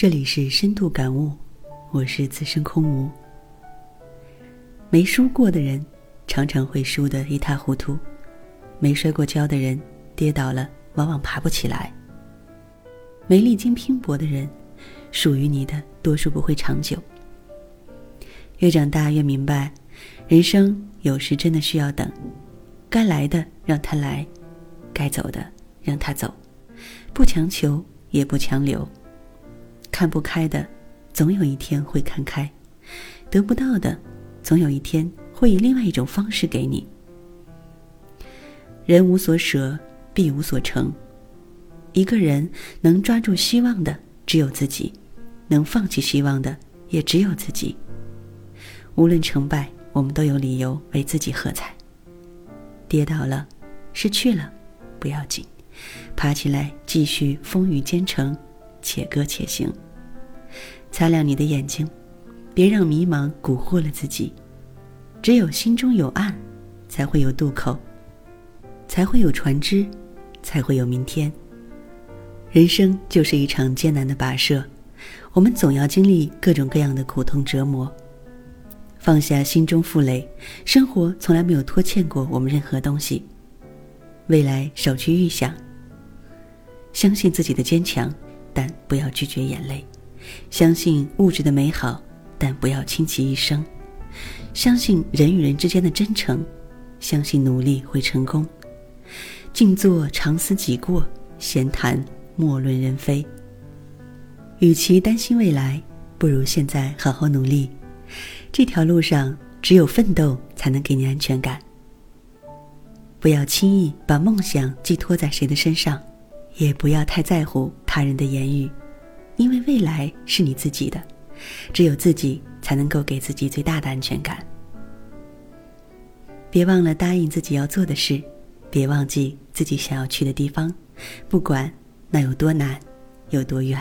这里是深度感悟，我是资深空无。没输过的人，常常会输得一塌糊涂；没摔过跤的人，跌倒了往往爬不起来。没历经拼搏的人，属于你的多数不会长久。越长大越明白，人生有时真的需要等，该来的让他来，该走的让他走，不强求也不强留。看不开的，总有一天会看开；得不到的，总有一天会以另外一种方式给你。人无所舍，必无所成。一个人能抓住希望的只有自己，能放弃希望的也只有自己。无论成败，我们都有理由为自己喝彩。跌倒了，失去了，不要紧，爬起来继续风雨兼程。且歌且行。擦亮你的眼睛，别让迷茫蛊惑了自己。只有心中有岸，才会有渡口，才会有船只，才会有明天。人生就是一场艰难的跋涉，我们总要经历各种各样的苦痛折磨。放下心中负累，生活从来没有拖欠过我们任何东西。未来少去预想，相信自己的坚强。但不要拒绝眼泪，相信物质的美好，但不要倾其一生；相信人与人之间的真诚，相信努力会成功。静坐常思己过，闲谈莫论人非。与其担心未来，不如现在好好努力。这条路上，只有奋斗才能给你安全感。不要轻易把梦想寄托在谁的身上。也不要太在乎他人的言语，因为未来是你自己的，只有自己才能够给自己最大的安全感。别忘了答应自己要做的事，别忘记自己想要去的地方，不管那有多难，有多远。